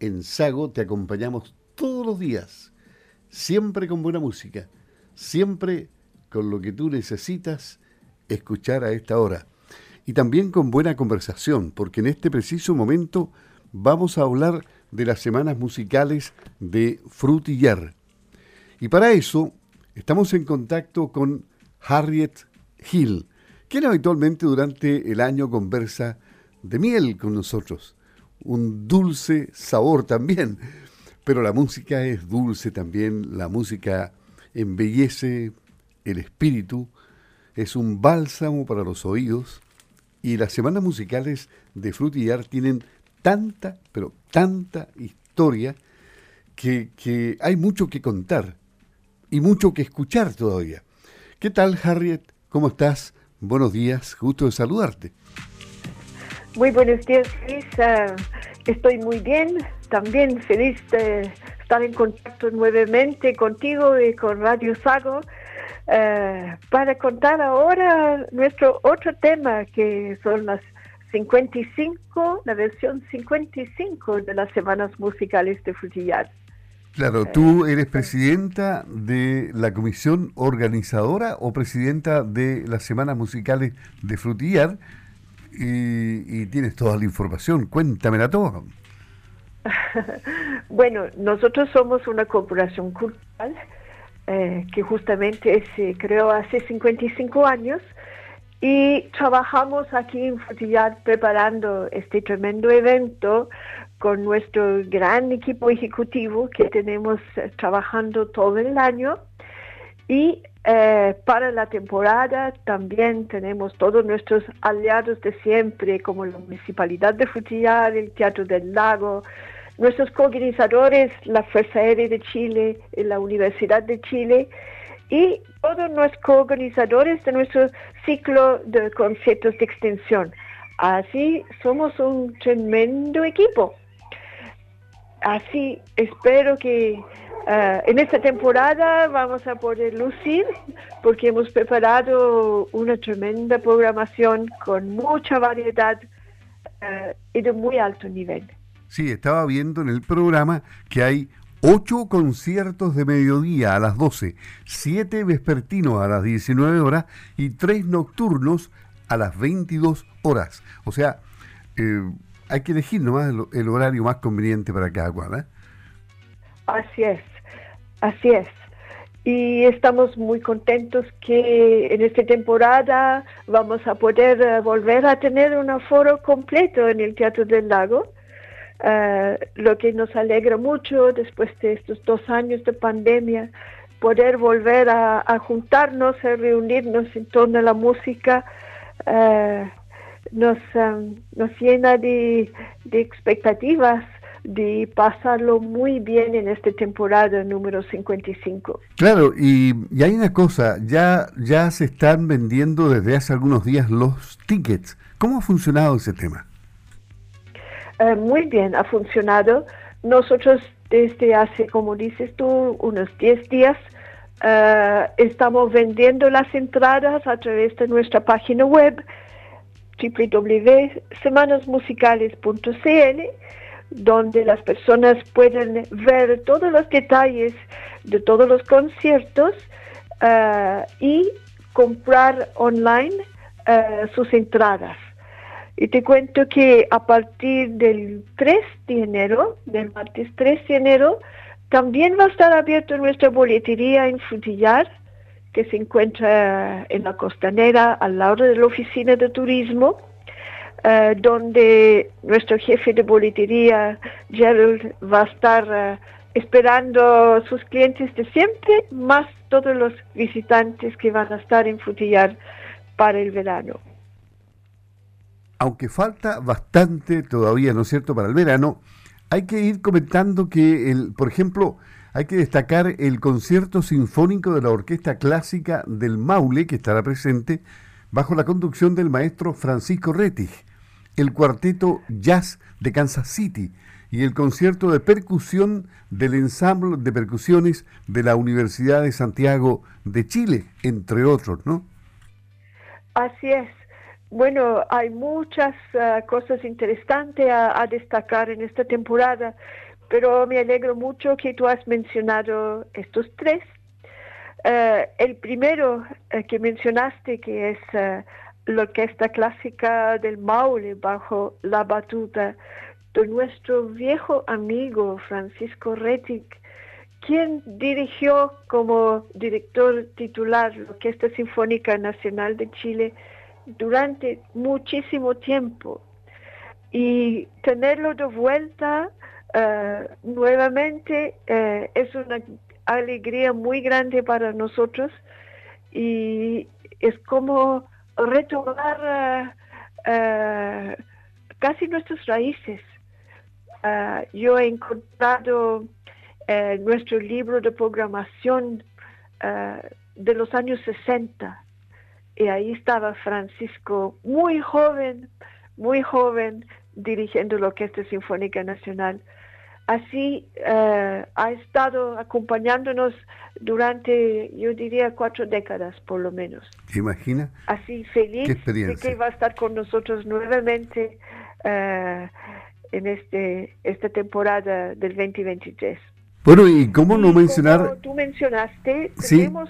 en Sago te acompañamos todos los días, siempre con buena música, siempre con lo que tú necesitas escuchar a esta hora. Y también con buena conversación, porque en este preciso momento vamos a hablar de las semanas musicales de Frutillar. Y para eso estamos en contacto con Harriet Hill, quien habitualmente durante el año conversa de miel con nosotros. Un dulce sabor también. Pero la música es dulce también, la música embellece el espíritu, es un bálsamo para los oídos y las semanas musicales de Frutillar tienen tanta, pero tanta historia que, que hay mucho que contar y mucho que escuchar todavía. ¿Qué tal, Harriet? ¿Cómo estás? Buenos días, gusto de saludarte. Muy buenos días, Luis. Estoy muy bien, también feliz de estar en contacto nuevamente contigo y con Radio Sago ah, para contar ahora nuestro otro tema que son las 55, la versión 55 de las semanas musicales de Frutillar. Claro, tú eres presidenta de la comisión organizadora o presidenta de las semanas musicales de Frutillar y, tienes toda la información. Cuéntamela toda. bueno, nosotros somos una corporación cultural eh, que justamente se creó hace 55 años y trabajamos aquí en Frutillar preparando este tremendo evento con nuestro gran equipo ejecutivo que tenemos eh, trabajando todo el año y eh, para la temporada también tenemos todos nuestros aliados de siempre, como la Municipalidad de Frutillar, el Teatro del Lago, nuestros coorganizadores, la Fuerza Aérea de Chile, la Universidad de Chile y todos nuestros coorganizadores de nuestro ciclo de conciertos de extensión. Así somos un tremendo equipo así espero que eh, en esta temporada vamos a poder lucir porque hemos preparado una tremenda programación con mucha variedad eh, y de muy alto nivel. Sí, estaba viendo en el programa que hay ocho conciertos de mediodía a las 12, siete vespertinos a las 19 horas y tres nocturnos a las 22 horas. O sea, eh, hay que elegir nomás el, horario más conveniente para cada cual. ¿eh? Así es, así es. Y estamos muy contentos que en esta temporada vamos a poder eh, volver a tener un aforo completo en el Teatro del Lago, eh, lo que nos alegra mucho después de estos dos años de pandemia, poder volver a, juntarnos, a reunirnos en torno a la música nos, um, nos llena de, expectativas de pasarlo muy bien en esta temporada número 55. Claro, y, hay una cosa, ya, ya se están vendiendo desde hace algunos días los tickets. ¿Cómo ha funcionado ese tema? Eh, muy bien, ha funcionado. Nosotros desde hace, como dices tú, unos 10 días, uh, estamos vendiendo las entradas a través de nuestra página web www.semanasmusicales.cl, donde las personas pueden ver todos los detalles de todos los conciertos uh, y comprar online uh, sus entradas. Y te cuento que a partir del 3 de enero, del martes 3 de enero, también va a estar abierto nuestra boletería en Frutillar que se encuentra en la costanera al lado de la oficina de turismo, eh, donde nuestro jefe de boletería, Gerald, va a estar eh, esperando sus clientes de siempre, más todos los visitantes que van a estar en Frutillar para el verano. Aunque falta bastante todavía, ¿no es cierto?, para el verano, hay que ir comentando que, el, por ejemplo, hay que destacar el concierto sinfónico de la Orquesta Clásica del Maule, que estará presente bajo la conducción del maestro Francisco Rettig, el cuarteto Jazz de Kansas City y el concierto de percusión del ensamble de percusiones de la Universidad de Santiago de Chile, entre otros, ¿no? Así es. Bueno, hay muchas ah, cosas interesantes a, destacar en esta temporada. Pero me alegro mucho que tú has mencionado estos tres. Eh, el primero eh, que mencionaste, que es eh, la orquesta clásica del Maule bajo la batuta de nuestro viejo amigo Francisco Rettig, quien dirigió como director titular la Orquesta Sinfónica Nacional de Chile durante muchísimo tiempo. Y tenerlo de vuelta uh, nuevamente uh, es una alegría muy grande para nosotros y es como retomar uh, casi nuestras raíces. yo he encontrado nuestro libro de programación de los años 60 y ahí estaba Francisco muy joven, muy joven, dirigiendo la Orquesta Sinfónica Nacional. Así eh, ha estado acompañándonos durante, yo diría, cuatro décadas por lo menos. imagina? Así feliz de que va a estar con nosotros nuevamente eh, en este esta temporada del 2023. Bueno, y cómo no mencionar... Como tú mencionaste, tenemos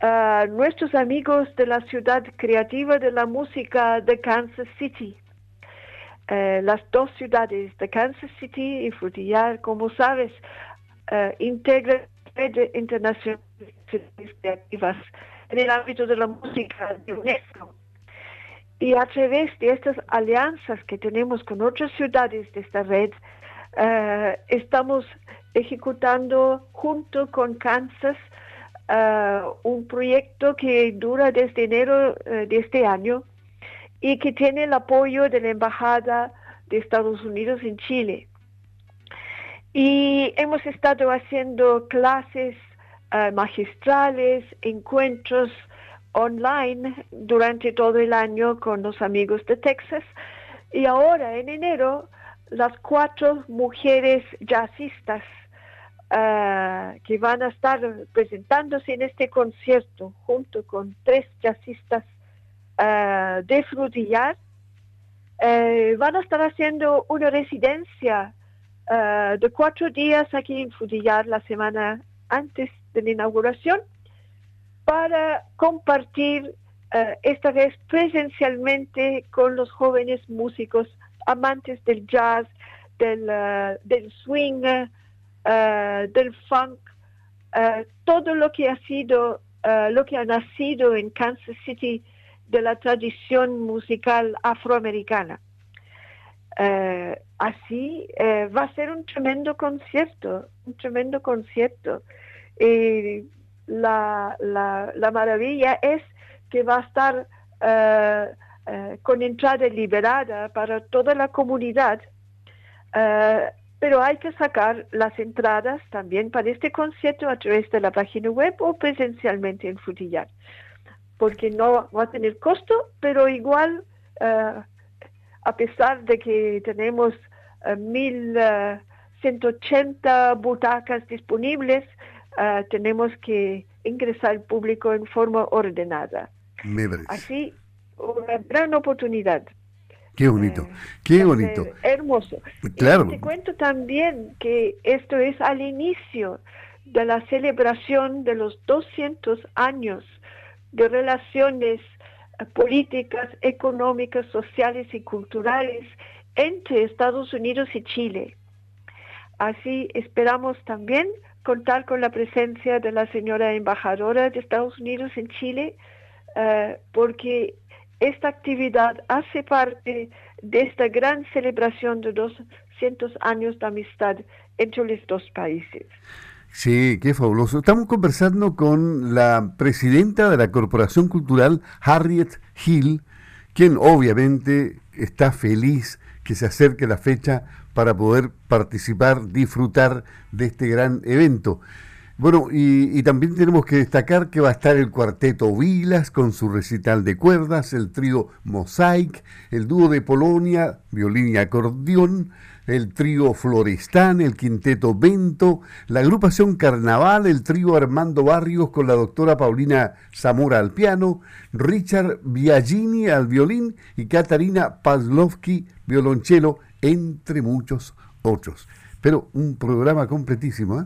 a nuestros amigos de la ciudad creativa de la música de Kansas City. Eh, las dos ciudades de Kansas City y Frutillar, como sabes, uh, integran redes internacionales creativas en el ámbito de la música de UNESCO. Y a través de estas alianzas que tenemos con otras ciudades de esta red, uh, estamos ejecutando junto con Kansas un proyecto que dura desde enero de este año y que tiene el apoyo de la Embajada de Estados Unidos en Chile. Y hemos estado haciendo clases eh, magistrales, encuentros online durante todo el año con los amigos de Texas. Y ahora, en enero, las cuatro mujeres jazzistas eh, que van a estar presentándose en este concierto junto con tres jazzistas uh, de Frutillar, eh, van a estar haciendo una residencia eh, de cuatro días aquí en Frutillar la semana antes de la inauguración para compartir esta vez presencialmente con los jóvenes músicos amantes del jazz, del, del swing, del funk, todo lo que ha sido, lo que ha nacido en Kansas City de la tradición musical afroamericana. Eh, así eh, va a ser un tremendo concierto, un tremendo concierto. Y la, la, maravilla es que va a estar eh, con entrada liberada para toda la comunidad, pero hay que sacar las entradas también para este concierto a través de la página web o presencialmente en Futillar porque no va a tener costo, pero igual, eh, a pesar de que tenemos uh, eh, 1.180 eh, butacas disponibles, tenemos que ingresar al público en forma ordenada. Así, una gran oportunidad. Qué bonito, qué bonito. Hermoso. Claro. te cuento también que esto es al inicio de la celebración de los 200 años de relaciones eh, políticas, económicas, sociales y culturales entre Estados Unidos y Chile. Así esperamos también contar con la presencia de la señora embajadora de Estados Unidos en Chile, eh, porque esta actividad hace parte de esta gran celebración de 200 años de amistad entre los dos países. Sí, qué fabuloso. Estamos conversando con la presidenta de la Corporación Cultural, Harriet Hill, quien obviamente está feliz que se acerque la fecha para poder participar, disfrutar de este gran evento. Bueno, y, también tenemos que destacar que va a estar el cuarteto Vilas con su recital de cuerdas, el trío Mosaic, el dúo de Polonia, violín y acordeón, el trío Florestán, el quinteto Vento, la agrupación Carnaval, el trío Armando Barrios con la doctora Paulina Zamora al piano, Richard Biagini al violín y Katarina Pazlovsky violonchelo, entre muchos otros. pero un programa completísimo. ¿eh?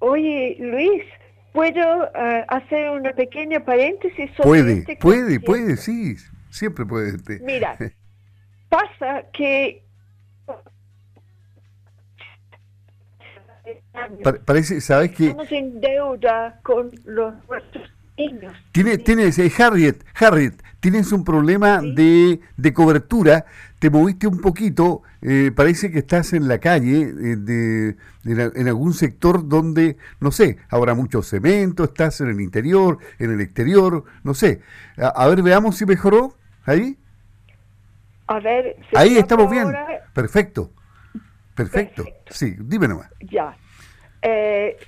Oye, Luis, ¿puedo eh, hacer una pequeña paréntesis sobre Puede, este puede, puede, sí, siempre puede. Mira, pasa que... parece, ¿sabes que Estamos en deuda con los nuestros niños. Tiene, tienes, eh, Harriet, Harriet, tienes un problema de, de cobertura te moviste un poquito, eh, parece que estás en la calle, eh, de, en algún sector donde, no sé, habrá mucho cemento, estás en el interior, en el exterior, no sé. A, ver, veamos si mejoró ahí. A ver, ahí estamos bien. Perfecto. Perfecto. Sí, dime nomás. Ya. Eh,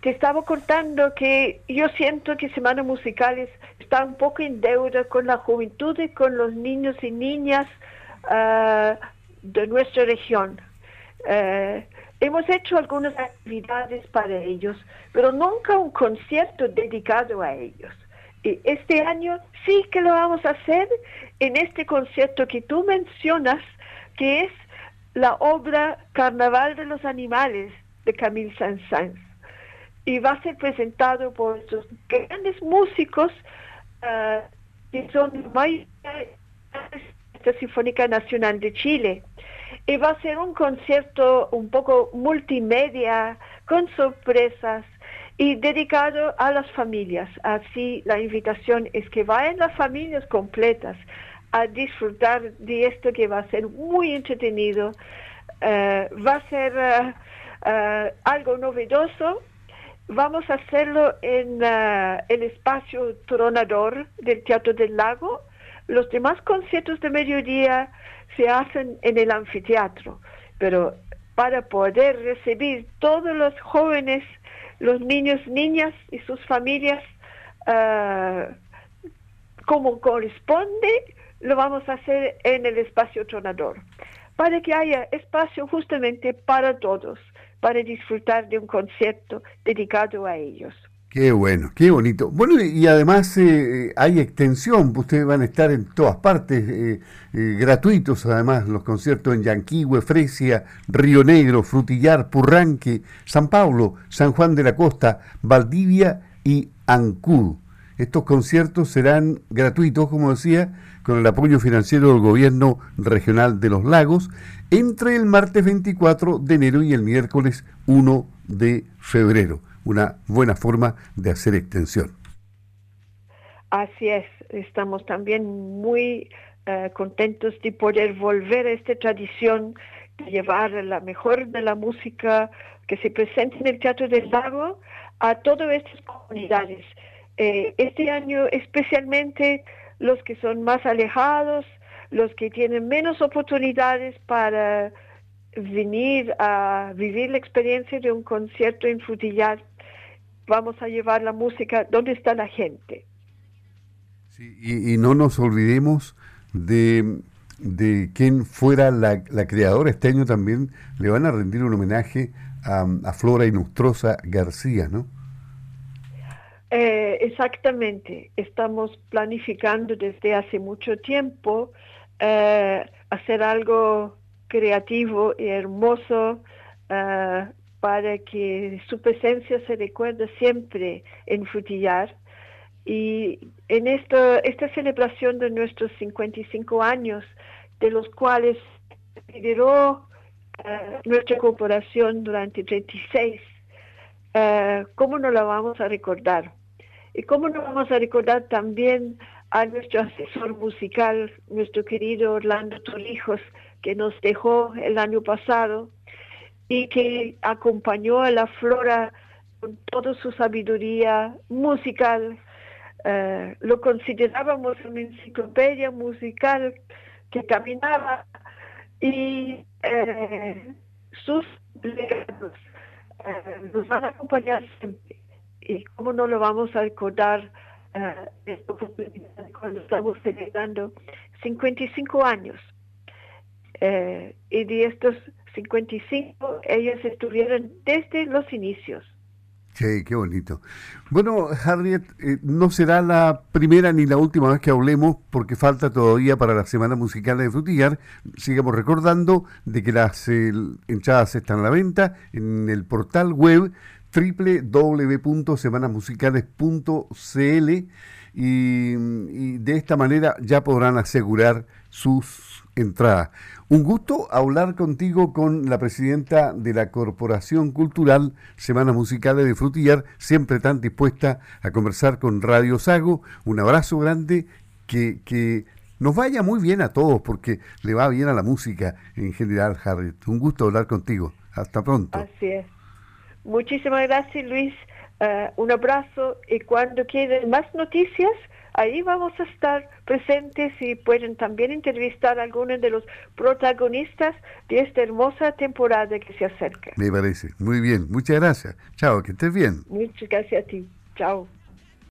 te estaba contando que yo siento que Semana Musicales está un poco en deuda con la juventud y con los niños y niñas uh, de nuestra región. Uh, hemos hecho algunas actividades para ellos, pero nunca un concierto dedicado a ellos. Y este año sí que lo vamos a hacer en este concierto que tú mencionas, que es la obra Carnaval de los Animales de Camille Saint-Saëns. Y va a ser presentado por estos grandes músicos uh, que son muy Sinfónica Nacional de Chile. Y va a ser un concierto un poco multimedia, con sorpresas y dedicado a las familias. Así la invitación es que vayan las familias completas a disfrutar de esto que va a ser muy entretenido. Eh, va a ser eh, eh, algo novedoso. Vamos a hacerlo en el espacio Tronador del Teatro del Lago los demás conciertos de mediodía se hacen en el anfiteatro, pero para poder recibir todos los jóvenes, los niños, niñas y sus familias ah, como corresponde, lo vamos a hacer en el espacio tronador, para que haya espacio justamente para todos, para disfrutar de un concierto dedicado a ellos. Qué bueno, qué bonito. Bueno, y además eh, hay extensión, ustedes van a estar en todas partes, eh, eh, gratuitos además, los conciertos en Yanquihue, Fresia, Río Negro, Frutillar, Purranque, San Pablo, San Juan de la Costa, Valdivia y Ancud. Estos conciertos serán gratuitos, como decía, con el apoyo financiero del Gobierno Regional de los Lagos, entre el martes 24 de enero y el miércoles 1 de febrero una buena forma de hacer extensión. Así es, estamos también muy eh, contentos de poder volver a esta tradición de llevar la mejor de la música que se presenta en el Teatro del Lago a todas estas comunidades. Eh, este año especialmente los que son más alejados, los que tienen menos oportunidades para venir a vivir la experiencia de un concierto en Frutillar vamos a llevar la música donde está la gente. y, no nos olvidemos de, de quién fuera la, creadora. Este año también le van a rendir un homenaje a, Flora Inustrosa García, ¿no? Eh, exactamente. Estamos planificando desde hace mucho tiempo eh, hacer algo creativo y hermoso eh, para que su presencia se recuerde siempre en Frutillar. Y en esta, esta celebración de nuestros 55 años, de los cuales lideró nuestra corporación durante 36, uh, ¿cómo no la vamos a recordar? Y cómo no vamos a recordar también a nuestro asesor musical, nuestro querido Orlando Torrijos, que nos dejó el año pasado, y que acompañó a la flora con toda su sabiduría musical. Eh, lo considerábamos una enciclopedia musical que caminaba y eh, sus legados eh, nos van a acompañar siempre. Y cómo no lo vamos a recordar esta oportunidad cuando estamos celebrando 55 años. y de estos 55, ellos estuvieron desde los inicios. Sí, qué bonito. Bueno, Harriet, eh, no será la primera ni la última vez que hablemos porque falta todavía para la Semana Musical de Frutillar. Sigamos recordando de que las entradas están a la venta en el portal web www.semanasmusicales.cl y, y de esta manera ya podrán asegurar sus entradas. Un gusto hablar contigo con la presidenta de la Corporación Cultural Semanas Musicales de Frutillar, siempre tan dispuesta a conversar con Radio Sago. Un abrazo grande, que, que nos vaya muy bien a todos, porque le va bien a la música en general, Harriet. Un gusto hablar contigo. Hasta pronto. Así es. Muchísimas gracias, Luis. Uh, un abrazo y cuando queden más noticias, ahí vamos a estar presentes y pueden también entrevistar a algunos de los protagonistas de esta hermosa temporada que se acerca. Me parece. Muy bien. Muchas gracias. Chao, que estés bien. Muchas gracias a ti. Chao.